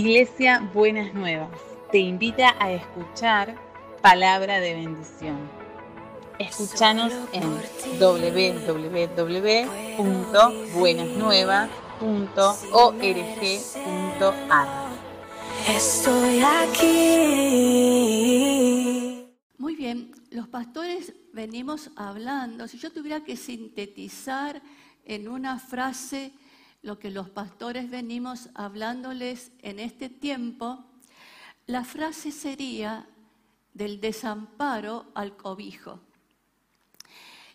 Iglesia Buenas Nuevas te invita a escuchar palabra de bendición. Escúchanos en www.buenasnuevas.org.ar. Estoy aquí. Muy bien, los pastores venimos hablando. Si yo tuviera que sintetizar en una frase lo que los pastores venimos hablándoles en este tiempo, la frase sería del desamparo al cobijo.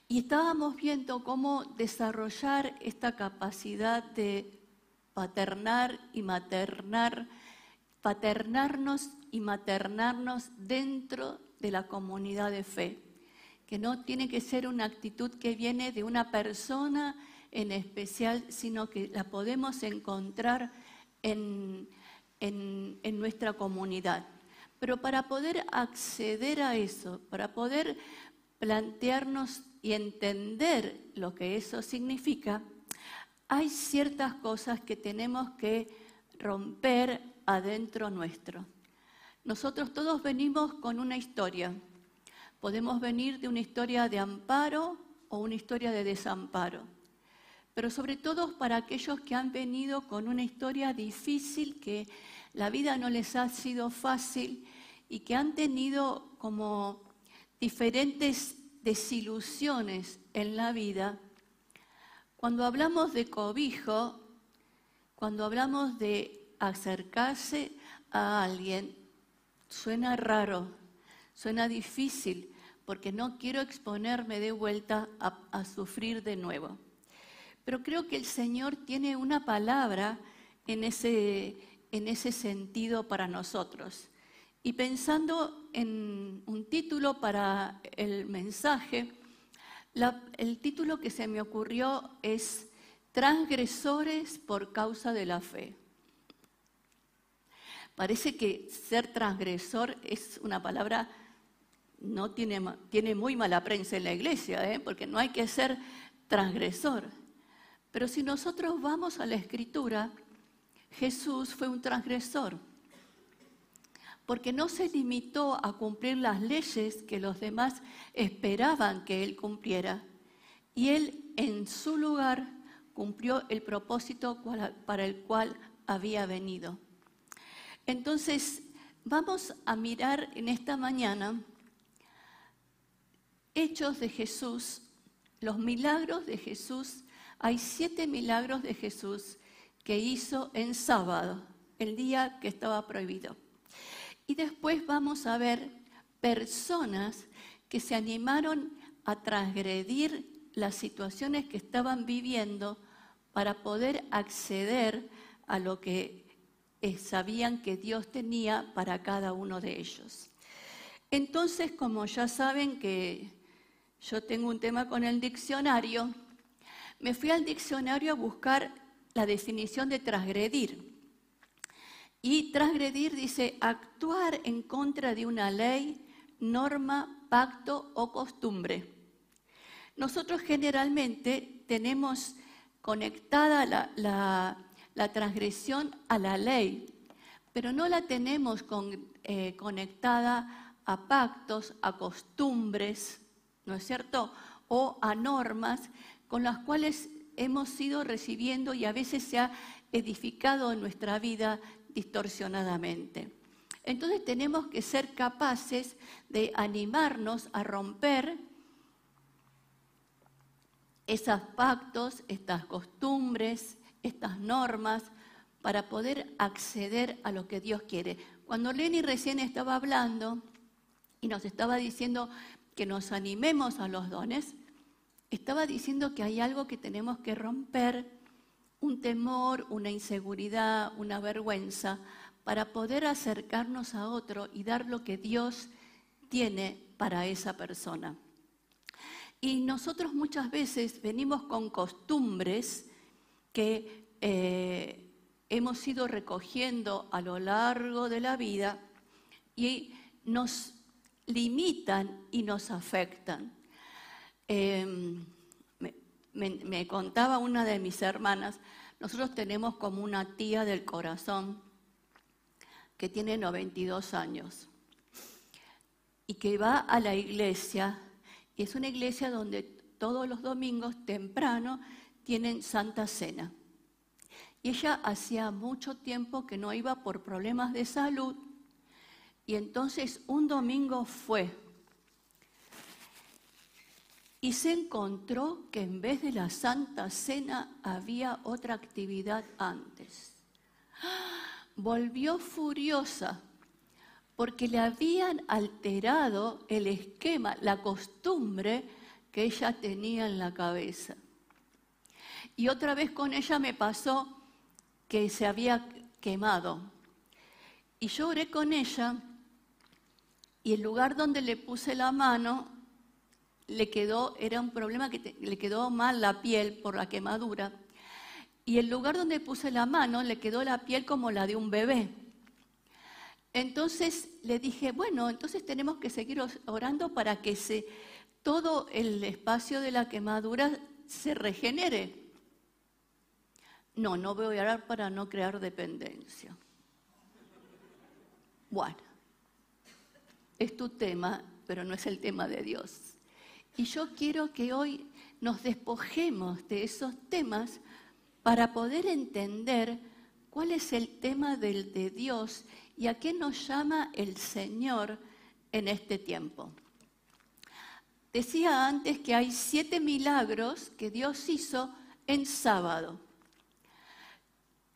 Y estábamos viendo cómo desarrollar esta capacidad de paternar y maternar, paternarnos y maternarnos dentro de la comunidad de fe, que no tiene que ser una actitud que viene de una persona en especial, sino que la podemos encontrar en, en, nuestra comunidad. Pero para poder acceder a eso, para poder plantearnos y entender lo que eso significa, hay ciertas cosas que tenemos que romper adentro nuestro. Nosotros todos venimos con una historia. Podemos venir de una historia de amparo o una historia de desamparo pero sobre todo para aquellos que han venido con una historia difícil, que la vida no les ha sido fácil y que han tenido como diferentes desilusiones en la vida. Cuando hablamos de cobijo, cuando hablamos de acercarse a alguien, suena raro, suena difícil, porque no quiero exponerme de vuelta a, sufrir de nuevo. Pero creo que el Señor tiene una palabra en ese, en ese sentido para nosotros. Y pensando en un título para el mensaje, el título que se me ocurrió es Transgresores por causa de la fe. Parece que ser transgresor es una palabra, no tiene, tiene muy mala prensa en la iglesia, ¿eh? porque no hay que ser transgresor. Pero si nosotros vamos a la escritura, Jesús fue un transgresor, porque no se limitó a cumplir las leyes que los demás esperaban que él cumpliera, y él en su lugar cumplió el propósito para el cual había venido. Entonces, vamos a mirar en esta mañana hechos de Jesús, los milagros de Jesús hay siete milagros de Jesús que hizo en sábado, el día que estaba prohibido. Y después vamos a ver personas que se animaron a transgredir las situaciones que estaban viviendo para poder acceder a lo que eh, sabían que Dios tenía para cada uno de ellos. Entonces, como ya saben que yo tengo un tema con el diccionario, me fui al diccionario a buscar la definición de transgredir. Y transgredir dice actuar en contra de una ley, norma, pacto o costumbre. Nosotros generalmente tenemos conectada la, transgresión a la ley, pero no la tenemos eh, conectada a pactos, a costumbres, ¿no es cierto? O a normas con las cuales hemos ido recibiendo y a veces se ha edificado en nuestra vida distorsionadamente. Entonces tenemos que ser capaces de animarnos a romper esos pactos, estas costumbres, estas normas, para poder acceder a lo que Dios quiere. Cuando Lenny recién estaba hablando y nos estaba diciendo que nos animemos a los dones, estaba diciendo que hay algo que tenemos que romper, un temor, una inseguridad, una vergüenza, para poder acercarnos a otro y dar lo que Dios tiene para esa persona. Y nosotros muchas veces venimos con costumbres que eh, hemos ido recogiendo a lo largo de la vida y nos limitan y nos afectan. Em, me, contaba una de mis hermanas, nosotros tenemos como una tía del corazón que tiene 92 años y que va a la iglesia, y es una iglesia donde todos los domingos temprano tienen Santa Cena. Y ella hacía mucho tiempo que no iba por problemas de salud, y entonces un domingo fue y se encontró que en vez de la Santa Cena había otra actividad antes. Volvió furiosa porque le habían alterado el esquema, la costumbre que ella tenía en la cabeza. Y otra vez con ella me pasó que se había quemado. Y yo oré con ella y el lugar donde le puse la mano le quedó, era un problema que le quedó mal la piel por la quemadura. Y el lugar donde puse la mano le quedó la piel como la de un bebé. Entonces le dije, bueno, entonces tenemos que seguir orando para que se, todo el espacio de la quemadura se regenere. No, no voy a orar para no crear dependencia. Bueno, es tu tema, pero no es el tema de Dios. Y yo quiero que hoy nos despojemos de esos temas para poder entender cuál es el tema del, de Dios y a qué nos llama el Señor en este tiempo. Decía antes que hay siete milagros que Dios hizo en sábado.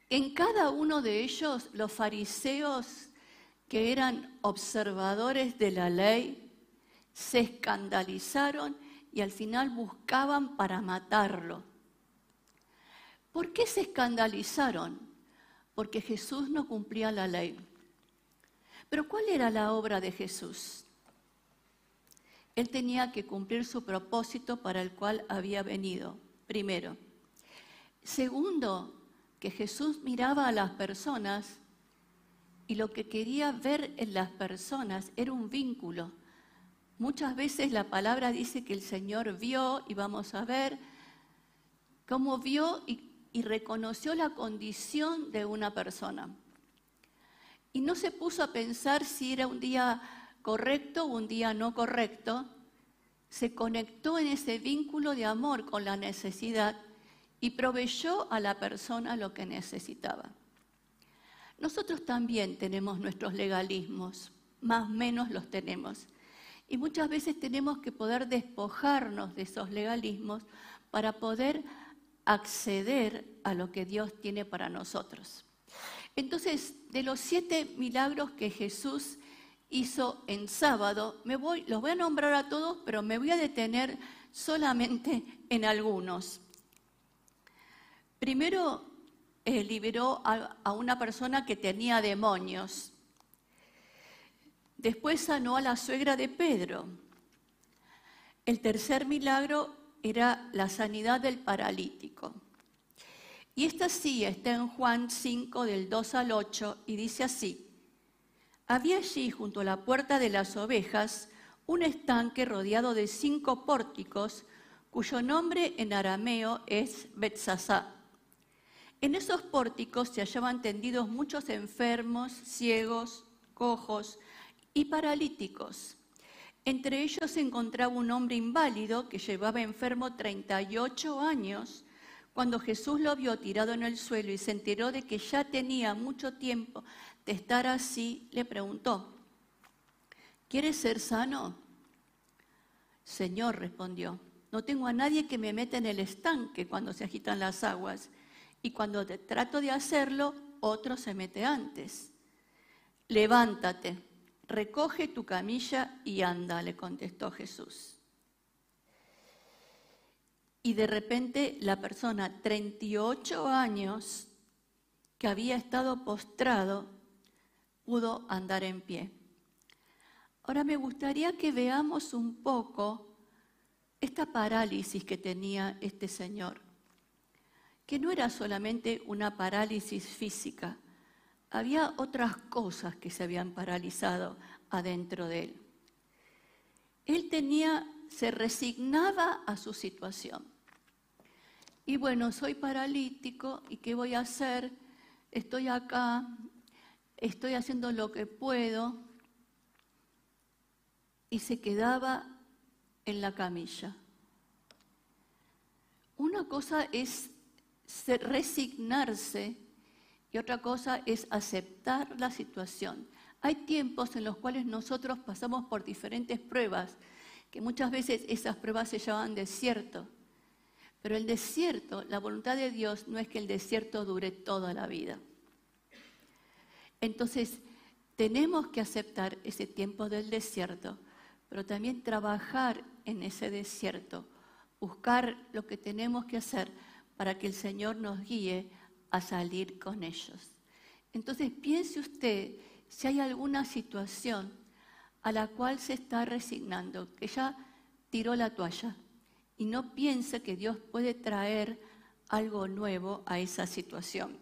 En cada uno de ellos los fariseos que eran observadores de la ley se escandalizaron y al final buscaban para matarlo. ¿Por qué se escandalizaron? Porque Jesús no cumplía la ley. Pero ¿cuál era la obra de Jesús? Él tenía que cumplir su propósito para el cual había venido, primero. Segundo, que Jesús miraba a las personas y lo que quería ver en las personas era un vínculo. Muchas veces la palabra dice que el Señor vio, y vamos a ver cómo vio y, reconoció la condición de una persona. Y no se puso a pensar si era un día correcto o un día no correcto, se conectó en ese vínculo de amor con la necesidad y proveyó a la persona lo que necesitaba. Nosotros también tenemos nuestros legalismos, más o menos los tenemos. Y muchas veces tenemos que poder despojarnos de esos legalismos para poder acceder a lo que Dios tiene para nosotros. Entonces, de los siete milagros que Jesús hizo en sábado, me voy, los voy a nombrar a todos, pero me voy a detener solamente en algunos. Primero, eh, liberó a una persona que tenía demonios. Después sanó a la suegra de Pedro. El tercer milagro era la sanidad del paralítico. Y esta sí está en Juan 5 del 2 al 8 y dice así. Había allí junto a la puerta de las ovejas un estanque rodeado de cinco pórticos cuyo nombre en arameo es Betsasá. En esos pórticos se hallaban tendidos muchos enfermos, ciegos, cojos, y paralíticos. Entre ellos se encontraba un hombre inválido que llevaba enfermo 38 años. Cuando Jesús lo vio tirado en el suelo y se enteró de que ya tenía mucho tiempo de estar así, le preguntó, ¿quieres ser sano? Señor, respondió, no tengo a nadie que me meta en el estanque cuando se agitan las aguas, y cuando trato de hacerlo, otro se mete antes. Levántate, recoge tu camilla y anda, le contestó Jesús. Y de repente la persona, 38 años, que había estado postrado, pudo andar en pie. Ahora me gustaría que veamos un poco esta parálisis que tenía este señor, que no era solamente una parálisis física, había otras cosas que se habían paralizado adentro de él. Él tenía, se resignaba a su situación. Y bueno, soy paralítico y ¿qué voy a hacer? Estoy acá, estoy haciendo lo que puedo, y se quedaba en la camilla. Una cosa es resignarse y otra cosa es aceptar la situación. Hay tiempos en los cuales nosotros pasamos por diferentes pruebas, que muchas veces esas pruebas se llaman desierto. Pero el desierto, la voluntad de Dios no es que el desierto dure toda la vida. Entonces, tenemos que aceptar ese tiempo del desierto, pero también trabajar en ese desierto, buscar lo que tenemos que hacer para que el Señor nos guíe a salir con ellos. Entonces, piense usted si hay alguna situación a la cual se está resignando, que ya tiró la toalla, y no piense que Dios puede traer algo nuevo a esa situación.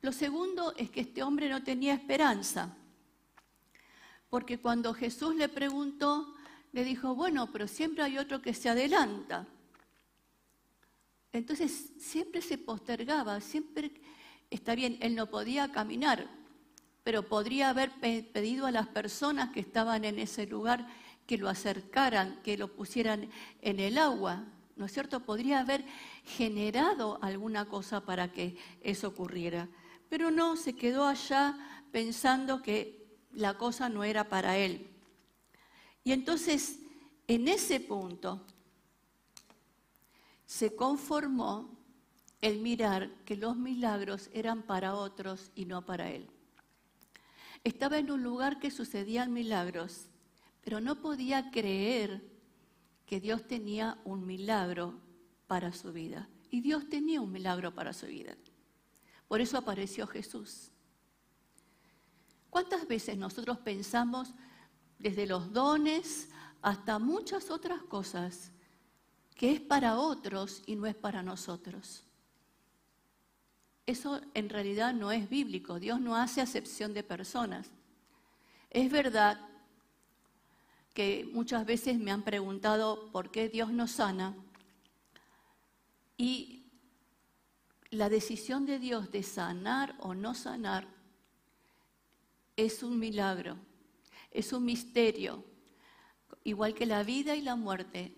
Lo segundo es que este hombre no tenía esperanza, porque cuando Jesús le preguntó, le dijo, bueno, pero siempre hay otro que se adelanta. Entonces siempre se postergaba, siempre está bien, él no podía caminar, pero podría haber pedido a las personas que estaban en ese lugar que lo acercaran, que lo pusieran en el agua, ¿no es cierto? Podría haber generado alguna cosa para que eso ocurriera. Pero no, se quedó allá pensando que la cosa no era para él. Y entonces, en ese punto, se conformó el mirar que los milagros eran para otros y no para él. Estaba en un lugar que sucedían milagros, pero no podía creer que Dios tenía un milagro para su vida. Y Dios tenía un milagro para su vida. Por eso apareció Jesús. ¿Cuántas veces nosotros pensamos desde los dones hasta muchas otras cosas que es para otros y no es para nosotros? Eso en realidad no es bíblico. Dios no hace acepción de personas. Es verdad que muchas veces me han preguntado por qué Dios no sana y la decisión de Dios de sanar o no sanar es un milagro, es un misterio, igual que la vida y la muerte.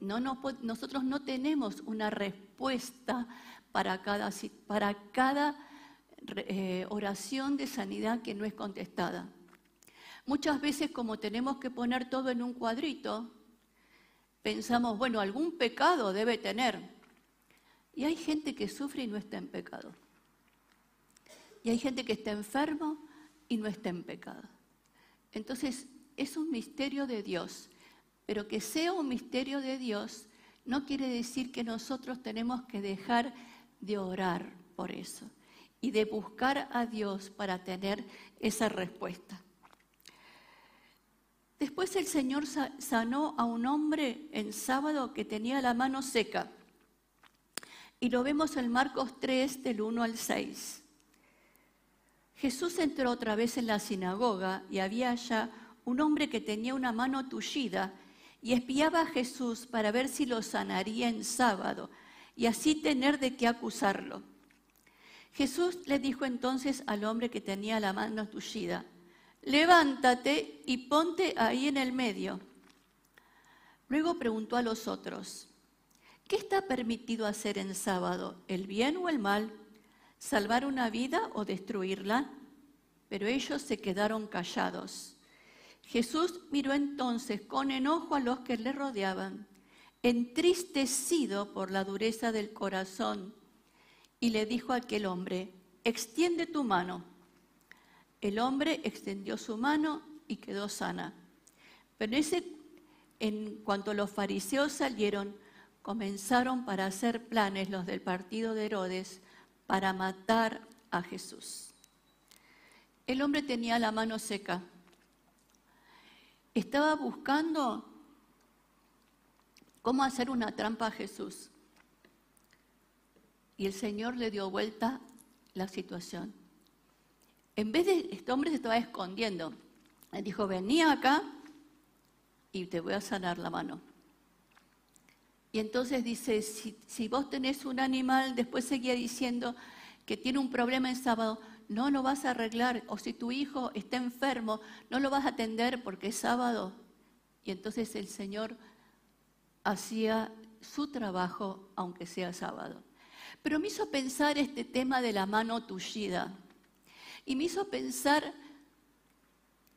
No, nosotros no tenemos una respuesta para cada, para cada eh, oración de sanidad que no es contestada. Muchas veces como tenemos que poner todo en un cuadrito, pensamos, bueno, algún pecado debe tener. Y hay gente que sufre y no está en pecado. Y hay gente que está enfermo y no está en pecado. Entonces, es un misterio de Dios. Pero que sea un misterio de Dios no quiere decir que nosotros tenemos que dejar de orar por eso y de buscar a Dios para tener esa respuesta. Después el Señor sanó a un hombre en sábado que tenía la mano seca. Y lo vemos en Marcos 3 del 1 al 6. Jesús entró otra vez en la sinagoga y había allá un hombre que tenía una mano tullida y espiaba a Jesús para ver si lo sanaría en sábado y así tener de qué acusarlo. Jesús le dijo entonces al hombre que tenía la mano tullida, levántate y ponte ahí en el medio. Luego preguntó a los otros, ¿qué está permitido hacer en sábado, el bien o el mal? ¿Salvar una vida o destruirla? Pero ellos se quedaron callados. Jesús miró entonces con enojo a los que le rodeaban entristecido por la dureza del corazón, y le dijo a aquel hombre, extiende tu mano. El hombre extendió su mano y quedó sana. Pero en cuanto los fariseos salieron, comenzaron para hacer planes los del partido de Herodes para matar a Jesús. El hombre tenía la mano seca. Estaba buscando cómo hacer una trampa a Jesús. Y el Señor le dio vuelta la situación. En vez de, este hombre se estaba escondiendo. Le dijo, vení acá y te voy a sanar la mano. Y entonces dice, si, si vos tenés un animal, después seguía diciendo que tiene un problema en sábado, no lo vas a arreglar, o si tu hijo está enfermo, no lo vas a atender porque es sábado. Y entonces el Señor hacía su trabajo aunque sea sábado. Pero me hizo pensar este tema de la mano tullida. Y me hizo pensar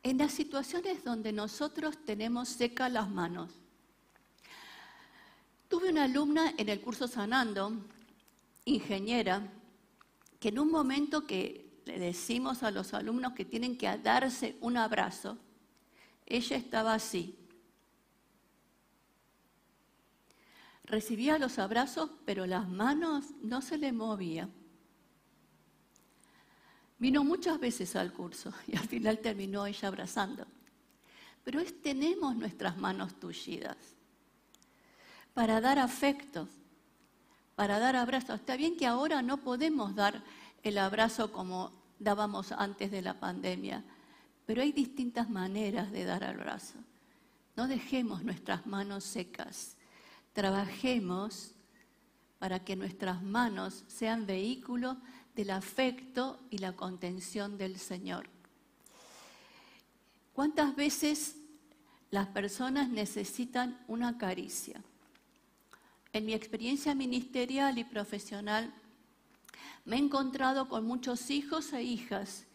en las situaciones donde nosotros tenemos secas las manos. Tuve una alumna en el curso Sanando, ingeniera, que en un momento que le decimos a los alumnos que tienen que darse un abrazo, ella estaba así. Recibía los abrazos, pero las manos no se le movían. Vino muchas veces al curso y al final terminó ella abrazando. Pero es, tenemos nuestras manos tullidas para dar afectos, para dar abrazos. Está bien que ahora no podemos dar el abrazo como dábamos antes de la pandemia, pero hay distintas maneras de dar abrazo. No dejemos nuestras manos secas. Trabajemos para que nuestras manos sean vehículos del afecto y la contención del Señor. ¿Cuántas veces las personas necesitan una caricia? En mi experiencia ministerial y profesional, me he encontrado con muchos hijos e hijas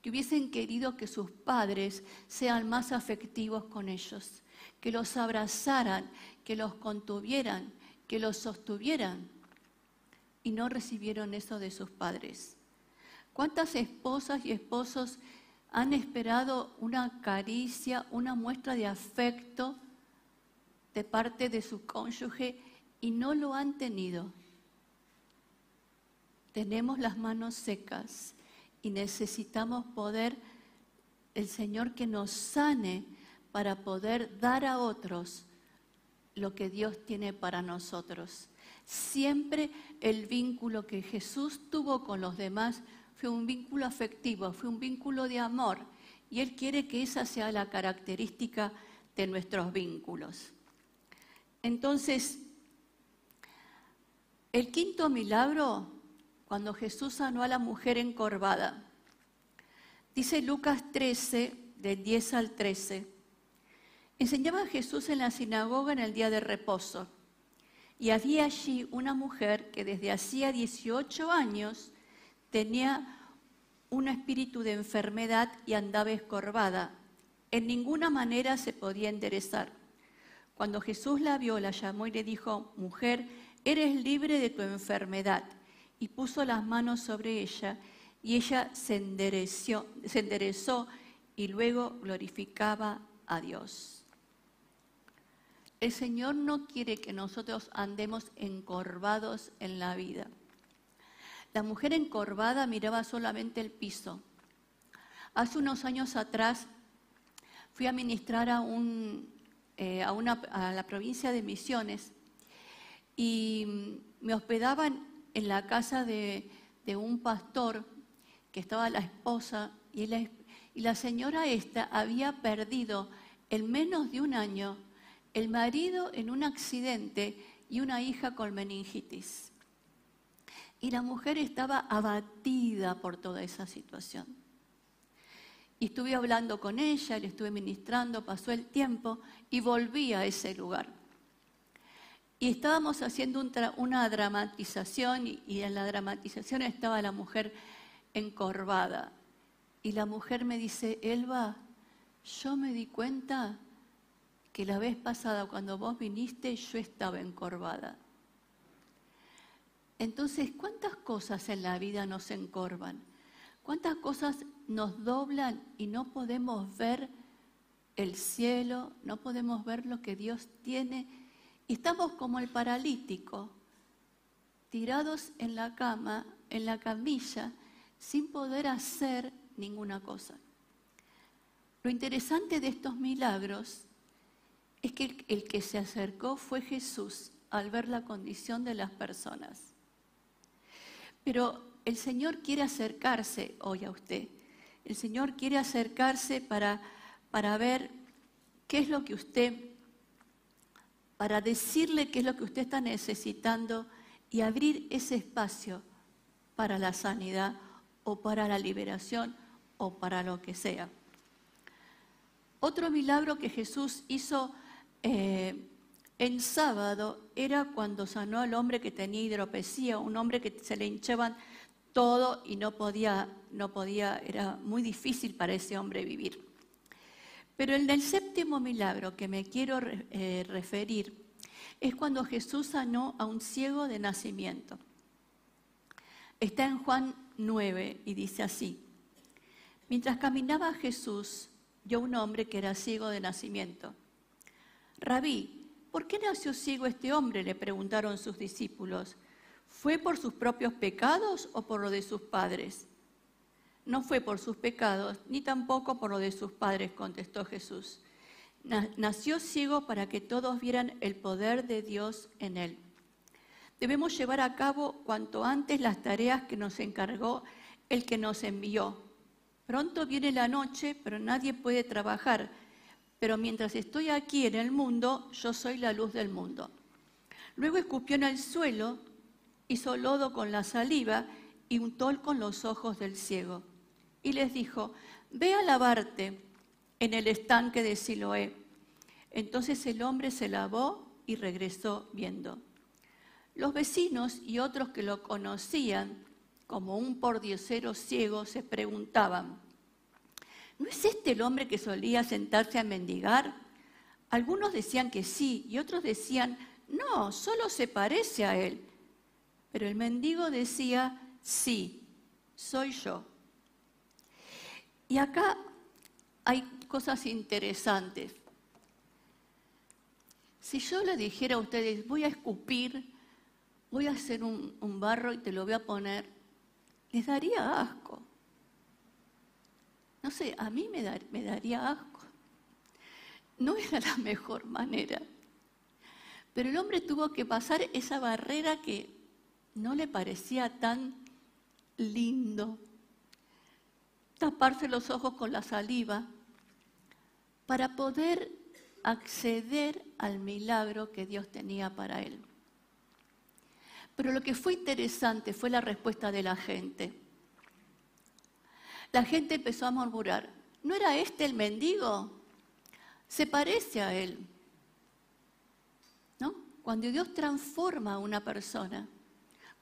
que hubiesen querido que sus padres sean más afectivos con ellos, que los abrazaran, que los contuvieran, que los sostuvieran, y no recibieron eso de sus padres. ¿Cuántas esposas y esposos han esperado una caricia, una muestra de afecto de parte de su cónyuge y no lo han tenido? Tenemos las manos secas y necesitamos poder, el Señor que nos sane para poder dar a otros lo que Dios tiene para nosotros. Siempre el vínculo que Jesús tuvo con los demás fue un vínculo afectivo, fue un vínculo de amor. Y Él quiere que esa sea la característica de nuestros vínculos. Entonces, el quinto milagro, cuando Jesús sanó a la mujer encorvada, dice Lucas 13, del 10 al 13, enseñaba Jesús en la sinagoga en el día de reposo y había allí una mujer que desde hacía 18 años tenía un espíritu de enfermedad y andaba escorvada. En ninguna manera se podía enderezar. Cuando Jesús la vio, la llamó y le dijo, mujer, eres libre de tu enfermedad. Y puso las manos sobre ella y ella se enderezó, y luego glorificaba a Dios. El Señor no quiere que nosotros andemos encorvados en la vida. La mujer encorvada miraba solamente el piso. Hace unos años atrás fui a ministrar a, eh, a, la provincia de Misiones y me hospedaban en la casa de, un pastor que estaba la esposa y la, señora esta había perdido en menos de un año el marido en un accidente y una hija con meningitis. Y la mujer estaba abatida por toda esa situación. Y estuve hablando con ella, le estuve ministrando, pasó el tiempo y volví a ese lugar. Y estábamos haciendo una dramatización y, y en la dramatización estaba la mujer encorvada. Y la mujer me dice, Elba, yo me di cuenta que la vez pasada cuando vos viniste yo estaba encorvada. Entonces, ¿cuántas cosas en la vida nos encorvan? ¿Cuántas cosas nos doblan y no podemos ver el cielo, no podemos ver lo que Dios tiene? Estamos como el paralítico, tirados en la cama, en la camilla, sin poder hacer ninguna cosa. Lo interesante de estos milagros es que el, que se acercó fue Jesús al ver la condición de las personas. Pero el Señor quiere acercarse hoy a usted. El Señor quiere acercarse para, para ver qué es lo que usted, para decirle qué es lo que usted está necesitando y abrir ese espacio para la sanidad o para la liberación o para lo que sea. Otro milagro que Jesús hizo eh, en sábado era cuando sanó al hombre que tenía hidropesía, un hombre que se le hinchaban todo y no podía, no podía, era muy difícil para ese hombre vivir. Pero en el séptimo milagro que me quiero eh, referir es cuando Jesús sanó a un ciego de nacimiento. Está en Juan 9 y dice así, mientras caminaba Jesús, vio un hombre que era ciego de nacimiento. Rabí, ¿por qué nació ciego este hombre? le preguntaron sus discípulos. ¿Fue por sus propios pecados o por lo de sus padres? No fue por sus pecados, ni tampoco por lo de sus padres, contestó Jesús. Nació ciego para que todos vieran el poder de Dios en él. Debemos llevar a cabo cuanto antes las tareas que nos encargó el que nos envió. Pronto viene la noche, pero nadie puede trabajar. Pero mientras estoy aquí en el mundo, yo soy la luz del mundo. Luego escupió en el suelo, hizo lodo con la saliva y untó con los ojos del ciego. Y les dijo, ve a lavarte en el estanque de Siloé. Entonces el hombre se lavó y regresó viendo. Los vecinos y otros que lo conocían como un pordiosero ciego se preguntaban, ¿no es este el hombre que solía sentarse a mendigar? Algunos decían que sí y otros decían, no, solo se parece a él. Pero el mendigo decía, sí, soy yo. Y acá hay cosas interesantes. Si yo le dijera a ustedes, voy a escupir, voy a hacer un, barro y te lo voy a poner, les daría asco. No sé, a mí me, me daría asco. No era la mejor manera. Pero el hombre tuvo que pasar esa barrera que no le parecía tan lindo. Taparse los ojos con la saliva para poder acceder al milagro que Dios tenía para él. Pero lo que fue interesante fue la respuesta de la gente. La gente empezó a murmurar, ¿no era este el mendigo? Se parece a él. ¿No? Cuando Dios transforma a una persona,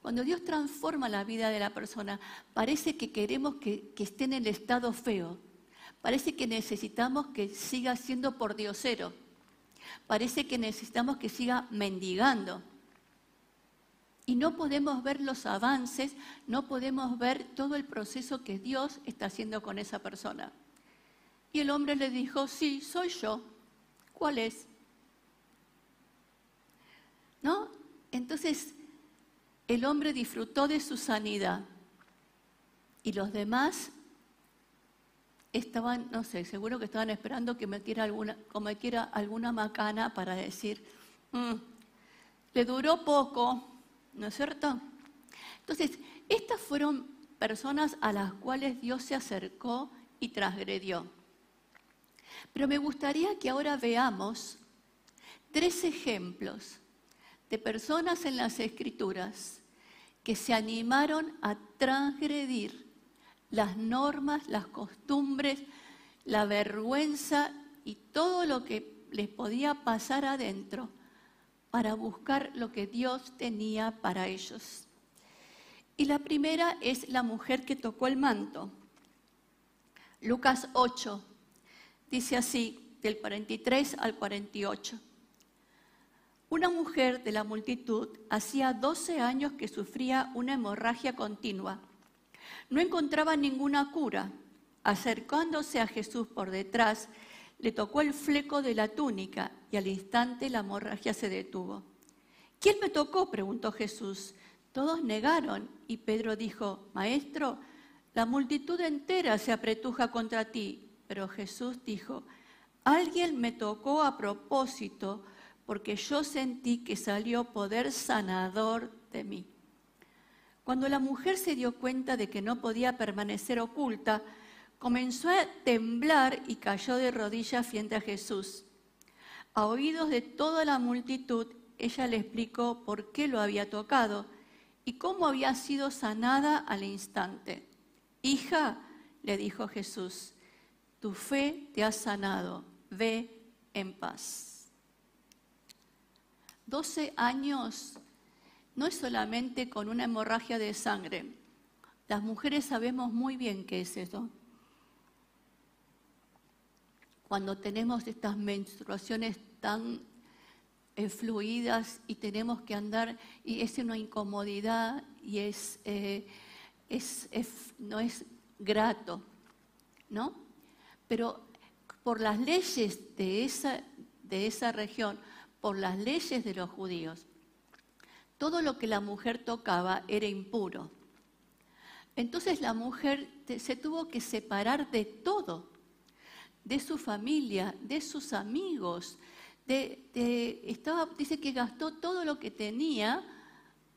cuando Dios transforma la vida de la persona, parece que queremos que, esté en el estado feo, Parece que necesitamos que siga siendo por diosero. Parece que necesitamos que siga mendigando. Y no podemos ver los avances, no podemos ver todo el proceso que Dios está haciendo con esa persona. Y el hombre le dijo, sí, soy yo. ¿Cuál es? ¿No? Entonces, el hombre disfrutó de su sanidad y los demás estaban, no sé, seguro que estaban esperando que metiera alguna, cometiera alguna macana para decir, mm, le duró poco, ¿no es cierto? Entonces, estas fueron personas a las cuales Dios se acercó y transgredió. Pero me gustaría que ahora veamos tres ejemplos de personas en las escrituras que se animaron a transgredir las normas, las costumbres, la vergüenza y todo lo que les podía pasar adentro para buscar lo que Dios tenía para ellos. Y la primera es la mujer que tocó el manto. Lucas 8 dice así, del 43 al 48. Una mujer de la multitud hacía 12 años que sufría una hemorragia continua no encontraba ninguna cura. Acercándose a Jesús por detrás, le tocó el fleco de la túnica y al instante la hemorragia se detuvo. ¿Quién me tocó? preguntó Jesús. Todos negaron y Pedro dijo, Maestro, la multitud entera se apretuja contra ti. Pero Jesús dijo, alguien me tocó a propósito porque yo sentí que salió poder sanador de mí. Cuando la mujer se dio cuenta de que no podía permanecer oculta, comenzó a temblar y cayó de rodillas frente a Jesús. A oídos de toda la multitud, ella le explicó por qué lo había tocado y cómo había sido sanada al instante. Hija, le dijo Jesús, tu fe te ha sanado, ve en paz. Doce años no es solamente con una hemorragia de sangre. Las mujeres sabemos muy bien qué es eso. Cuando tenemos estas menstruaciones tan eh, fluidas y tenemos que andar, y es una incomodidad y es, eh, es, no es grato, ¿no? Pero por las leyes de esa, de esa región, por las leyes de los judíos, todo lo que la mujer tocaba era impuro. Entonces la mujer se tuvo que separar de todo, de su familia, de sus amigos, estaba, dice que gastó todo lo que tenía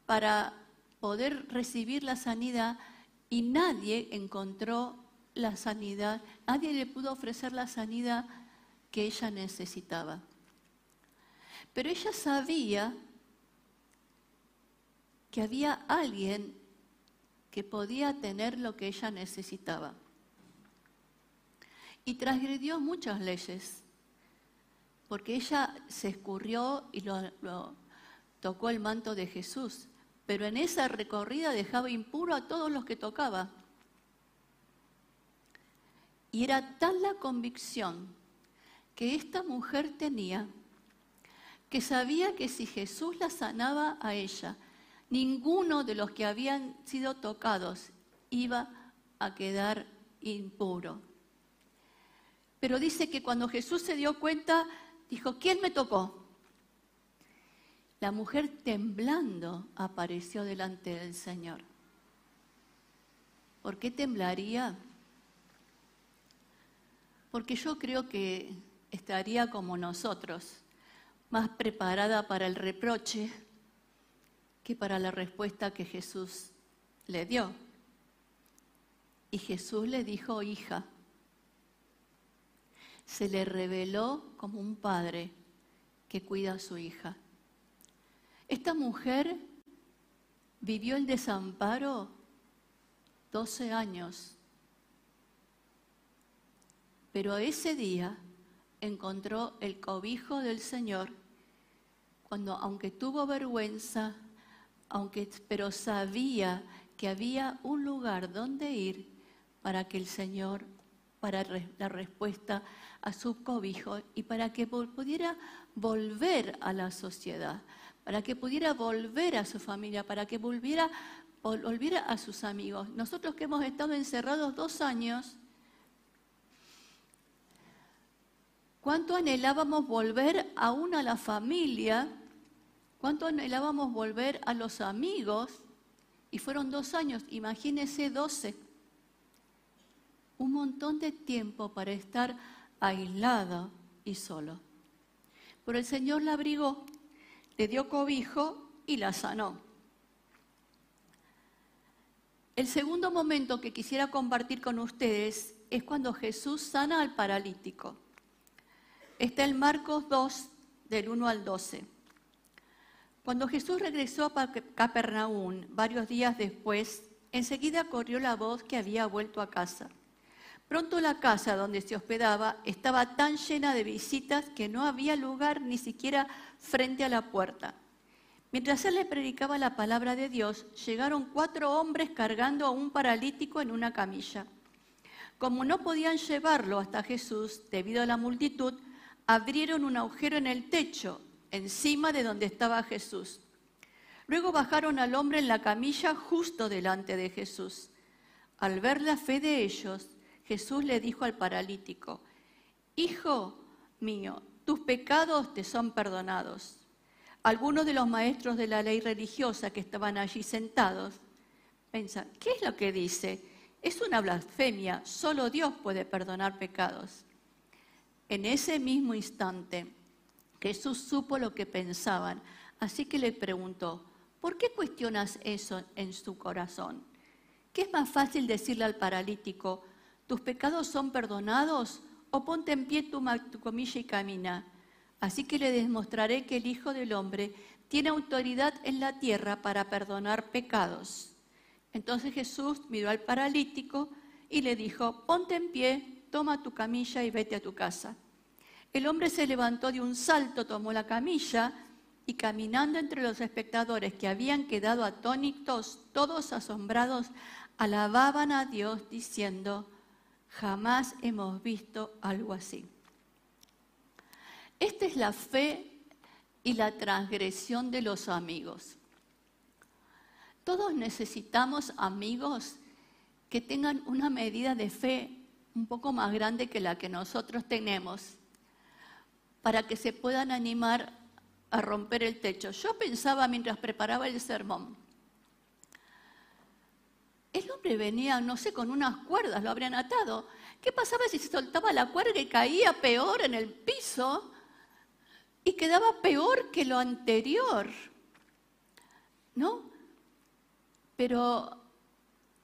para poder recibir la sanidad y nadie encontró la sanidad, nadie le pudo ofrecer la sanidad que ella necesitaba. Pero ella sabía que había alguien que podía tener lo que ella necesitaba. Y transgredió muchas leyes, porque ella se escurrió y lo, tocó el manto de Jesús, pero en esa recorrida dejaba impuro a todos los que tocaba. Y era tal la convicción que esta mujer tenía que sabía que si Jesús la sanaba a ella, ninguno de los que habían sido tocados iba a quedar impuro. Pero dice que cuando Jesús se dio cuenta, dijo, ¿quién me tocó? La mujer temblando apareció delante del Señor. ¿Por qué temblaría? Porque yo creo que estaría como nosotros, más preparada para el reproche que para la respuesta que Jesús le dio. Y Jesús le dijo, hija, se le reveló como un padre que cuida a su hija. Esta mujer vivió el desamparo 12 años, pero ese día encontró el cobijo del Señor cuando, aunque tuvo vergüenza, aunque, pero sabía que había un lugar donde ir para que el Señor, para la respuesta a su cobijo y para que pudiera volver a la sociedad, para que pudiera volver a su familia, para que volviera, volviera a sus amigos. Nosotros que hemos estado encerrados dos años, ¿cuánto anhelábamos volver aún a la familia? ¿Cuánto anhelábamos volver a los amigos? Y fueron dos años, imagínense doce. Un montón de tiempo para estar aislado y solo. Pero el Señor la abrigó, le dio cobijo y la sanó. El segundo momento que quisiera compartir con ustedes es cuando Jesús sana al paralítico. Está en Marcos 2, del 1 al 12. Cuando Jesús regresó a Capernaum varios días después, enseguida corrió la voz que había vuelto a casa. Pronto la casa donde se hospedaba estaba tan llena de visitas que no había lugar ni siquiera frente a la puerta. Mientras él le predicaba la palabra de Dios, llegaron cuatro hombres cargando a un paralítico en una camilla. Como no podían llevarlo hasta Jesús debido a la multitud, abrieron un agujero en el techo encima de donde estaba Jesús. Luego bajaron al hombre en la camilla justo delante de Jesús. Al ver la fe de ellos, Jesús le dijo al paralítico, Hijo mío, tus pecados te son perdonados. Algunos de los maestros de la ley religiosa que estaban allí sentados pensan, ¿qué es lo que dice? Es una blasfemia, solo Dios puede perdonar pecados. En ese mismo instante, Jesús supo lo que pensaban, así que le preguntó, ¿por qué cuestionas eso en su corazón? ¿Qué es más fácil decirle al paralítico, tus pecados son perdonados o ponte en pie tu, tu comilla y camina? Así que le demostraré que el Hijo del Hombre tiene autoridad en la tierra para perdonar pecados. Entonces Jesús miró al paralítico y le dijo, ponte en pie, toma tu camilla y vete a tu casa. El hombre se levantó de un salto, tomó la camilla y caminando entre los espectadores que habían quedado atónitos, todos asombrados, alababan a Dios diciendo, jamás hemos visto algo así. Esta es la fe y la transgresión de los amigos. Todos necesitamos amigos que tengan una medida de fe un poco más grande que la que nosotros tenemos para que se puedan animar a romper el techo. Yo pensaba mientras preparaba el sermón, el hombre venía, no sé, con unas cuerdas, lo habrían atado. ¿Qué pasaba si se soltaba la cuerda y caía peor en el piso y quedaba peor que lo anterior? ¿No? Pero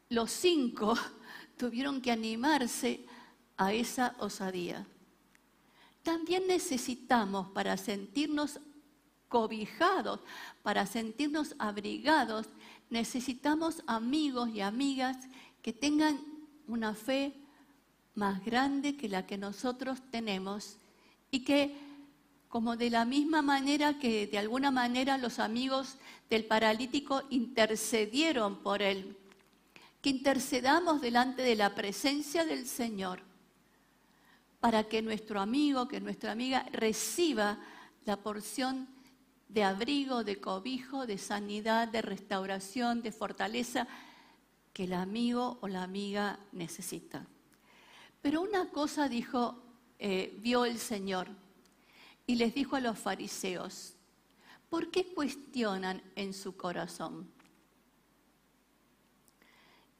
los cinco tuvieron que animarse a esa osadía. También necesitamos para sentirnos cobijados, para sentirnos abrigados, necesitamos amigos y amigas que tengan una fe más grande que la que nosotros tenemos y que como de la misma manera que de alguna manera los amigos del paralítico intercedieron por él, que intercedamos delante de la presencia del Señor para que nuestro amigo, que nuestra amiga reciba la porción de abrigo, de cobijo, de sanidad, de restauración, de fortaleza que el amigo o la amiga necesita. Pero una cosa dijo, eh, vio el Señor y les dijo a los fariseos, ¿por qué cuestionan en su corazón?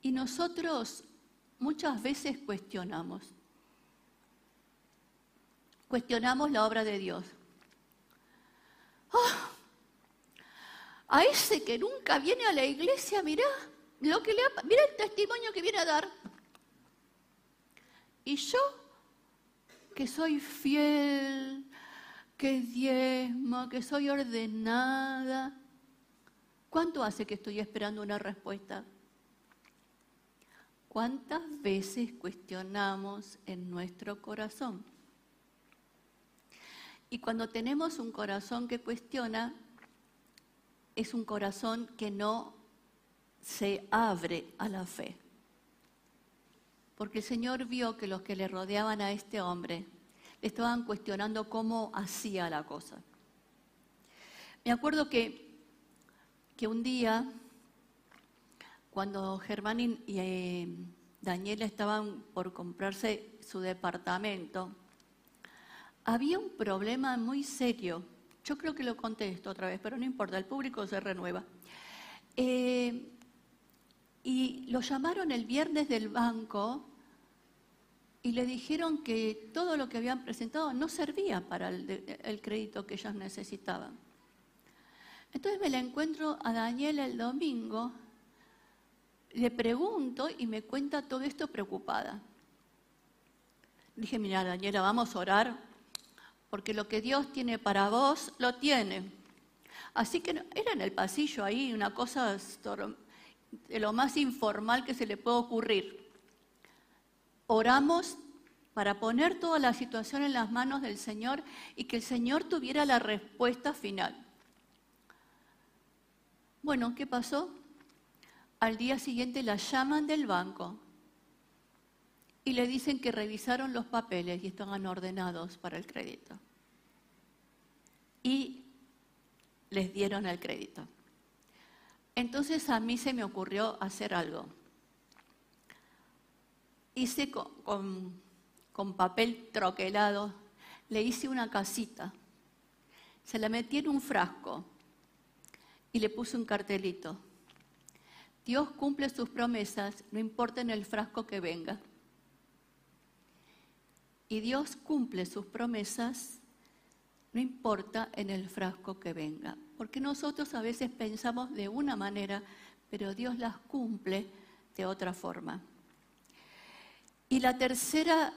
Y nosotros muchas veces cuestionamos. Cuestionamos la obra de Dios. ¡Ah! a ese que nunca viene a la iglesia, mirá, lo que le mira el testimonio que viene a dar. Y yo, que soy fiel, que diezmo, que soy ordenada, ¿cuánto hace que estoy esperando una respuesta? ¿Cuántas veces cuestionamos en nuestro corazón? Y cuando tenemos un corazón que cuestiona, es un corazón que no se abre a la fe. Porque el Señor vio que los que le rodeaban a este hombre le estaban cuestionando cómo hacía la cosa. Me acuerdo que, que un día, cuando Germán y eh, Daniela estaban por comprarse su departamento, había un problema muy serio. Yo creo que lo contesto otra vez, pero no importa, el público se renueva. Eh, y lo llamaron el viernes del banco y le dijeron que todo lo que habían presentado no servía para el, crédito que ellos necesitaban. Entonces me la encuentro a Daniela el domingo, le pregunto y me cuenta todo esto preocupada. Dije, mira Daniela, vamos a orar porque lo que Dios tiene para vos, lo tiene. Así que era en el pasillo ahí una cosa de lo más informal que se le puede ocurrir. Oramos para poner toda la situación en las manos del Señor y que el Señor tuviera la respuesta final. Bueno, ¿qué pasó? Al día siguiente la llaman del banco y le dicen que revisaron los papeles y estaban ordenados para el crédito. Y les dieron el crédito. Entonces a mí se me ocurrió hacer algo. Hice con, con papel troquelado, le hice una casita, se la metí en un frasco y le puse un cartelito. Dios cumple sus promesas, no importa en el frasco que venga. Y Dios cumple sus promesas, no importa en el frasco que venga. Porque nosotros a veces pensamos de una manera, pero Dios las cumple de otra forma. Y la tercera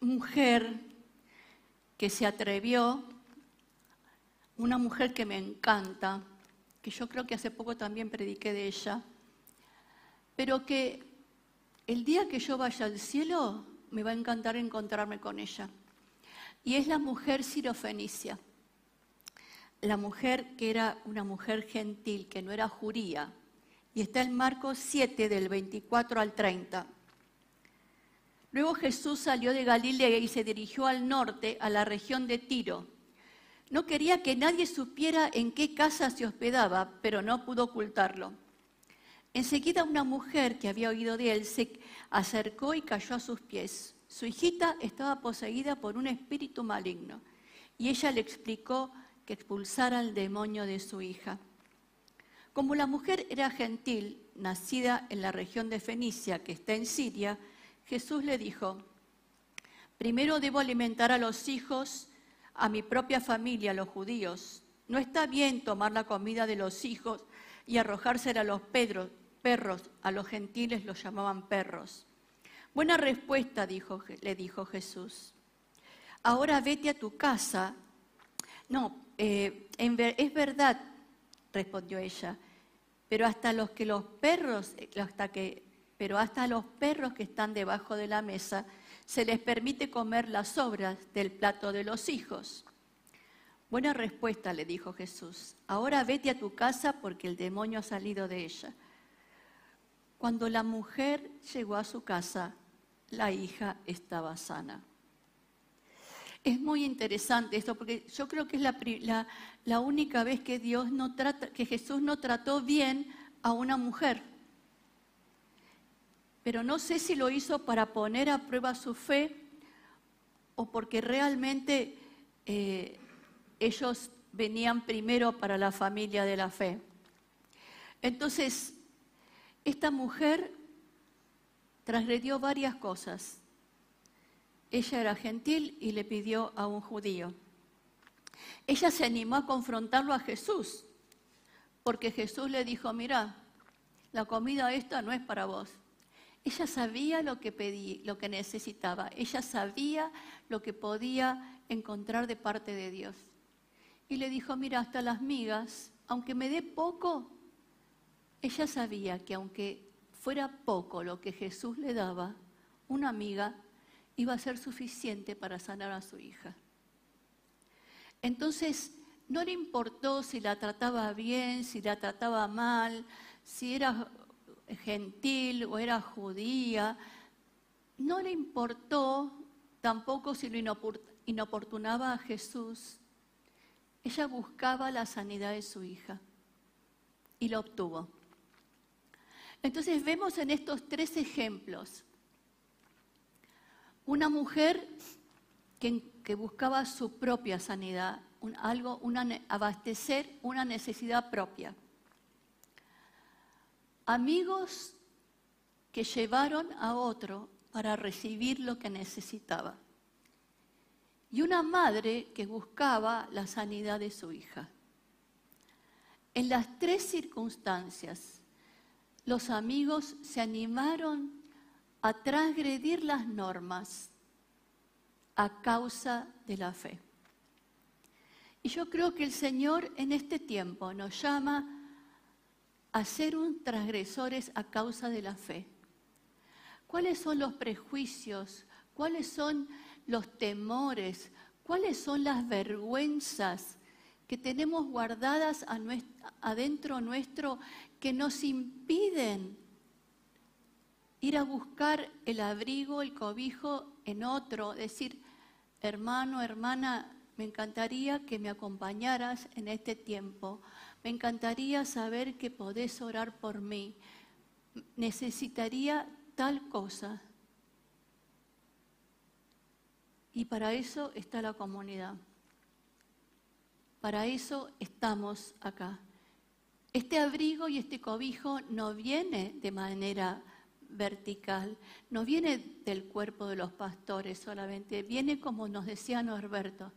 mujer que se atrevió, una mujer que me encanta, que yo creo que hace poco también prediqué de ella, pero que el día que yo vaya al cielo me va a encantar encontrarme con ella. Y es la mujer sirofenicia, la mujer que era una mujer gentil, que no era juría. Y está en Marcos 7 del 24 al 30. Luego Jesús salió de Galilea y se dirigió al norte, a la región de Tiro. No quería que nadie supiera en qué casa se hospedaba, pero no pudo ocultarlo. Enseguida una mujer que había oído de él se acercó y cayó a sus pies. Su hijita estaba poseída por un espíritu maligno y ella le explicó que expulsara al demonio de su hija. Como la mujer era gentil, nacida en la región de Fenicia, que está en Siria, Jesús le dijo, primero debo alimentar a los hijos, a mi propia familia, los judíos. No está bien tomar la comida de los hijos y arrojársela a los perros, a los gentiles los llamaban perros. Buena respuesta, le dijo Jesús. Ahora vete a tu casa. No, eh, es verdad, respondió ella, pero hasta los que los perros, hasta que, pero hasta los perros que están debajo de la mesa se les permite comer las sobras del plato de los hijos. Buena respuesta, le dijo Jesús. Ahora vete a tu casa porque el demonio ha salido de ella. Cuando la mujer llegó a su casa, la hija estaba sana. Es muy interesante esto, porque yo creo que es la, única vez que Dios no Jesús no trató bien a una mujer. Pero no sé si lo hizo para poner a prueba su fe o porque realmente eh, ellos venían primero para la familia de la fe. Entonces, esta mujer transgredió varias cosas. Ella era gentil y le pidió a un judío. Ella se animó a confrontarlo a Jesús, porque Jesús le dijo, mira, la comida esta no es para vos. Ella sabía lo que pedí, lo que necesitaba. Ella sabía lo que podía encontrar de parte de Dios. Y le dijo, mira, hasta las migas, aunque me dé poco, ella sabía que aunque fuera poco lo que Jesús le daba, una amiga iba a ser suficiente para sanar a su hija. Entonces, no le importó si la trataba bien, si la trataba mal, si era gentil o era judía, no le importó tampoco si lo inoportunaba a Jesús. Ella buscaba la sanidad de su hija y lo obtuvo. Entonces vemos en estos tres ejemplos una mujer que, buscaba su propia sanidad, algo, abastecer una necesidad propia. Amigos que llevaron a otro para recibir lo que necesitaba. Y una madre que buscaba la sanidad de su hija. En las tres circunstancias, los amigos se animaron a transgredir las normas a causa de la fe. Y yo creo que el Señor en este tiempo nos llama a ser un transgresores a causa de la fe. ¿Cuáles son los prejuicios? ¿Cuáles son los temores? ¿Cuáles son las vergüenzas que tenemos guardadas adentro nuestro que nos impiden ir a buscar el abrigo, el cobijo en otro, decir, hermano, hermana, me encantaría que me acompañaras en este tiempo, me encantaría saber que podés orar por mí, necesitaría tal cosa. Y para eso está la comunidad. Para eso estamos acá. Este abrigo y este cobijo no viene de manera vertical, no viene del cuerpo de los pastores solamente, viene como nos decía Norberto,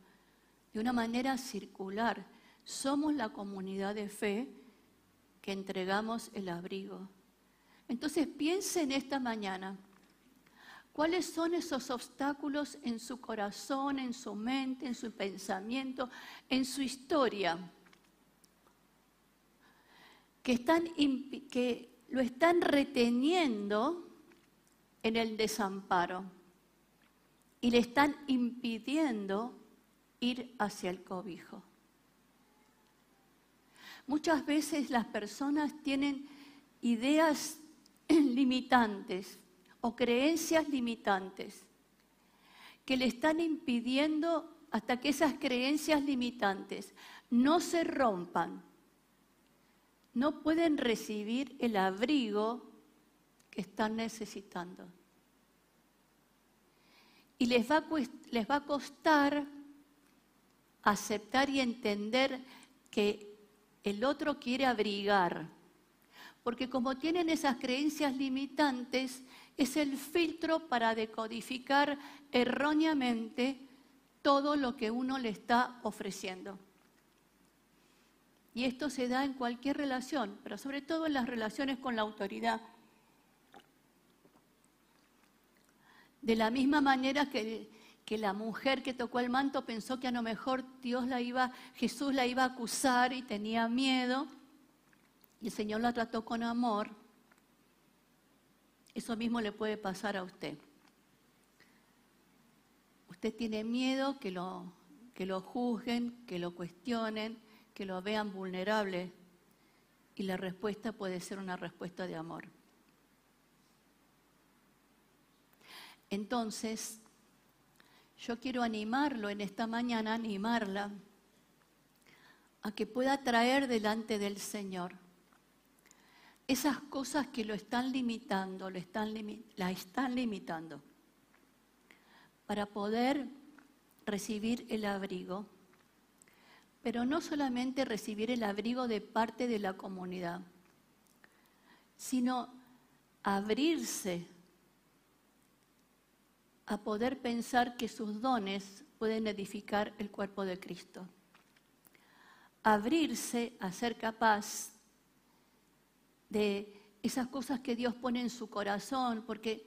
de una manera circular. Somos la comunidad de fe que entregamos el abrigo. Entonces piensen esta mañana, ¿cuáles son esos obstáculos en su corazón, en su mente, en su pensamiento, en su historia? Que, están, que lo están reteniendo en el desamparo y le están impidiendo ir hacia el cobijo. Muchas veces las personas tienen ideas limitantes o creencias limitantes que le están impidiendo hasta que esas creencias limitantes no se rompan, no pueden recibir el abrigo que están necesitando. Y les va, a, les va a costar aceptar y entender que el otro quiere abrigar. Porque como tienen esas creencias limitantes, es el filtro para decodificar erróneamente todo lo que uno le está ofreciendo. Y esto se da en cualquier relación, pero sobre todo en las relaciones con la autoridad. De la misma manera que, la mujer que tocó el manto pensó que a lo mejor Dios la iba, Jesús la iba a acusar y tenía miedo, y el Señor la trató con amor, eso mismo le puede pasar a usted. Usted tiene miedo que lo, que lo juzguen, que lo cuestionen, que lo vean vulnerable y la respuesta puede ser una respuesta de amor. Entonces, yo quiero animarlo en esta mañana, animarla a que pueda traer delante del Señor esas cosas que lo están limitando, lo están, la están limitando, para poder recibir el abrigo pero no solamente recibir el abrigo de parte de la comunidad, sino abrirse a poder pensar que sus dones pueden edificar el cuerpo de Cristo. Abrirse a ser capaz de esas cosas que Dios pone en su corazón, porque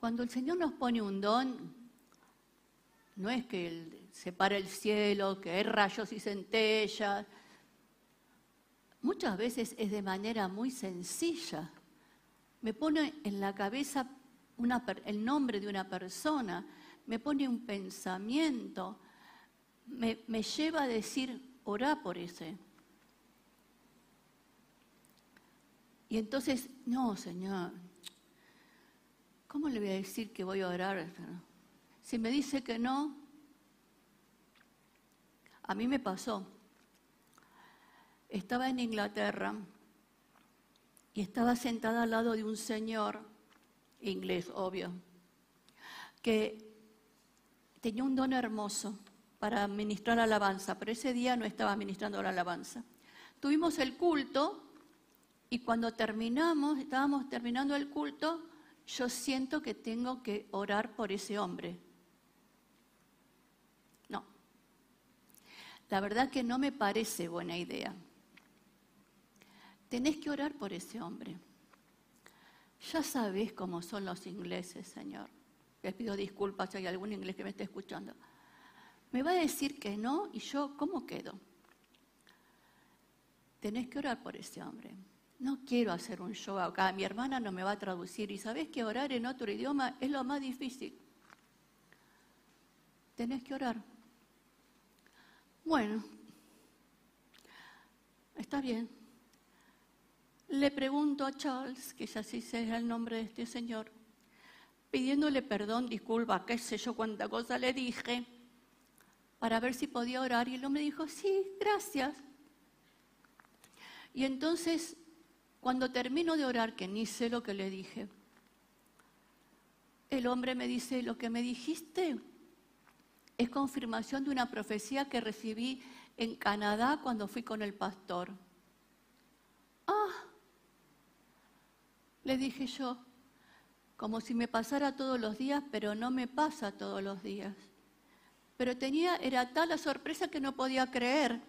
cuando el Señor nos pone un don, no es que separa el cielo, que hay rayos y centellas. Muchas veces es de manera muy sencilla. Me pone en la cabeza el nombre de una persona, me pone un pensamiento, me, me lleva a decir, orá por ese. Y entonces, no, Señor, ¿cómo le voy a decir que voy a orar? Si me dice que no, a mí me pasó. Estaba en Inglaterra y estaba sentada al lado de un señor, inglés, obvio, que tenía un don hermoso para ministrar alabanza, pero ese día no estaba ministrando la alabanza. Tuvimos el culto y cuando terminamos, estábamos terminando el culto, yo siento que tengo que orar por ese hombre. La verdad que no me parece buena idea. Tenés que orar por ese hombre. Ya sabés cómo son los ingleses, Señor. Les pido disculpas si hay algún inglés que me esté escuchando. Me va a decir que no y yo, ¿cómo quedo? Tenés que orar por ese hombre. No quiero hacer un show acá. Mi hermana no me va a traducir. Y sabés que orar en otro idioma es lo más difícil. Tenés que orar. Bueno, está bien. Le pregunto a Charles, que así sea el nombre de este señor, pidiéndole perdón, disculpa, qué sé yo cuánta cosa le dije, para ver si podía orar. Y el hombre dijo, sí, gracias. Y entonces, cuando termino de orar, que ni sé lo que le dije, el hombre me dice, lo que me dijiste es confirmación de una profecía que recibí en Canadá cuando fui con el pastor. Ah, le dije yo, como si me pasara todos los días, pero no me pasa todos los días. Pero tenía, era tal la sorpresa que no podía creer.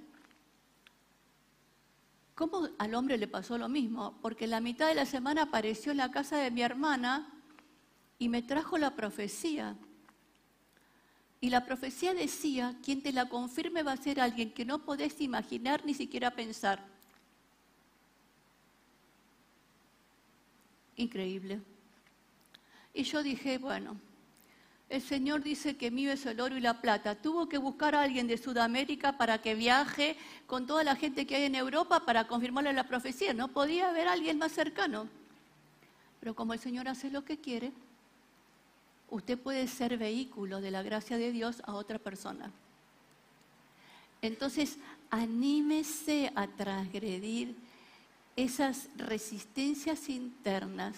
¿Cómo al hombre le pasó lo mismo? Porque la mitad de la semana apareció en la casa de mi hermana y me trajo la profecía. Y la profecía decía, quien te la confirme va a ser alguien que no podés imaginar ni siquiera pensar. increíble. Y yo dije, bueno, el Señor dice que mío es el oro y la plata. Tuvo que buscar a alguien de Sudamérica para que viaje con toda la gente que hay en Europa para confirmarle la profecía. No podía haber alguien más cercano. Pero como el Señor hace lo que quiere, usted puede ser vehículo de la gracia de Dios a otra persona. Entonces, anímese a transgredir esas resistencias internas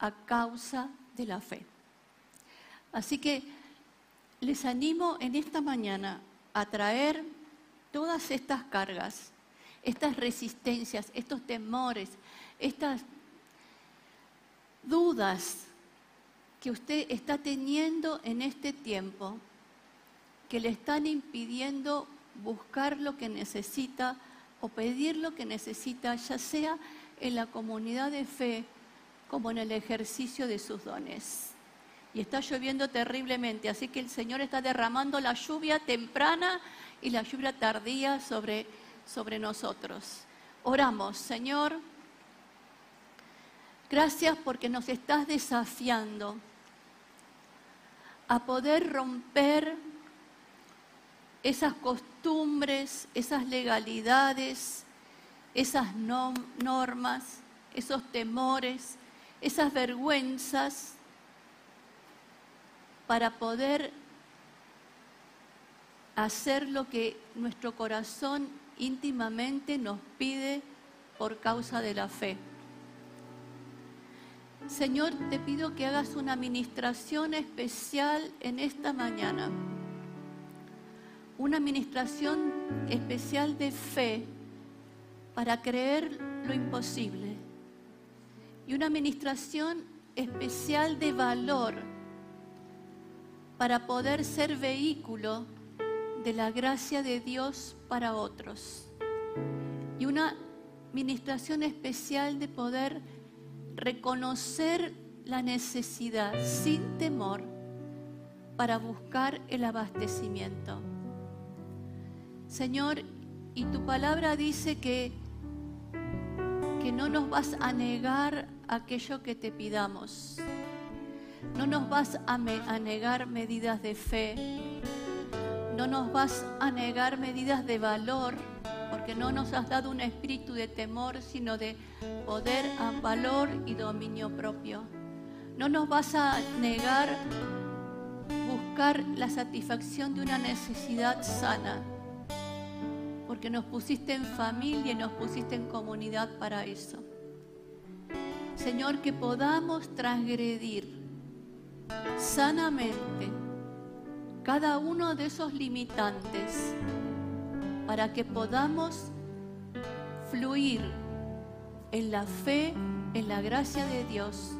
a causa de la fe. Así que les animo en esta mañana a traer todas estas cargas, estas resistencias, estos temores, estas dudas que usted está teniendo en este tiempo, que le están impidiendo buscar lo que necesita o pedir lo que necesita, ya sea en la comunidad de fe como en el ejercicio de sus dones. Y está lloviendo terriblemente, así que el Señor está derramando la lluvia temprana y la lluvia tardía sobre, sobre nosotros. Oramos, Señor, gracias porque nos estás desafiando a poder romper esas costumbres, esas legalidades, esas normas, esos temores, esas vergüenzas, para poder hacer lo que nuestro corazón íntimamente nos pide por causa de la fe. Señor, te pido que hagas una administración especial en esta mañana. Una administración especial de fe para creer lo imposible. Y una administración especial de valor para poder ser vehículo de la gracia de Dios para otros. Y una administración especial de poder reconocer la necesidad sin temor para buscar el abastecimiento. Señor, y tu palabra dice que, que no nos vas a negar aquello que te pidamos. No nos vas a, a negar medidas de fe. No nos vas a negar medidas de valor, porque no nos has dado un espíritu de temor, sino de poder, valor y dominio propio. No nos vas a negar buscar la satisfacción de una necesidad sana porque nos pusiste en familia y nos pusiste en comunidad para eso. Señor, que podamos transgredir sanamente cada uno de esos limitantes para que podamos fluir en la fe, en la gracia de Dios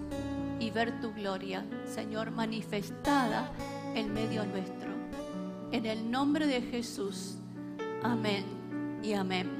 y ver tu gloria, Señor, manifestada en medio nuestro. En el nombre de Jesús. Amén y amén.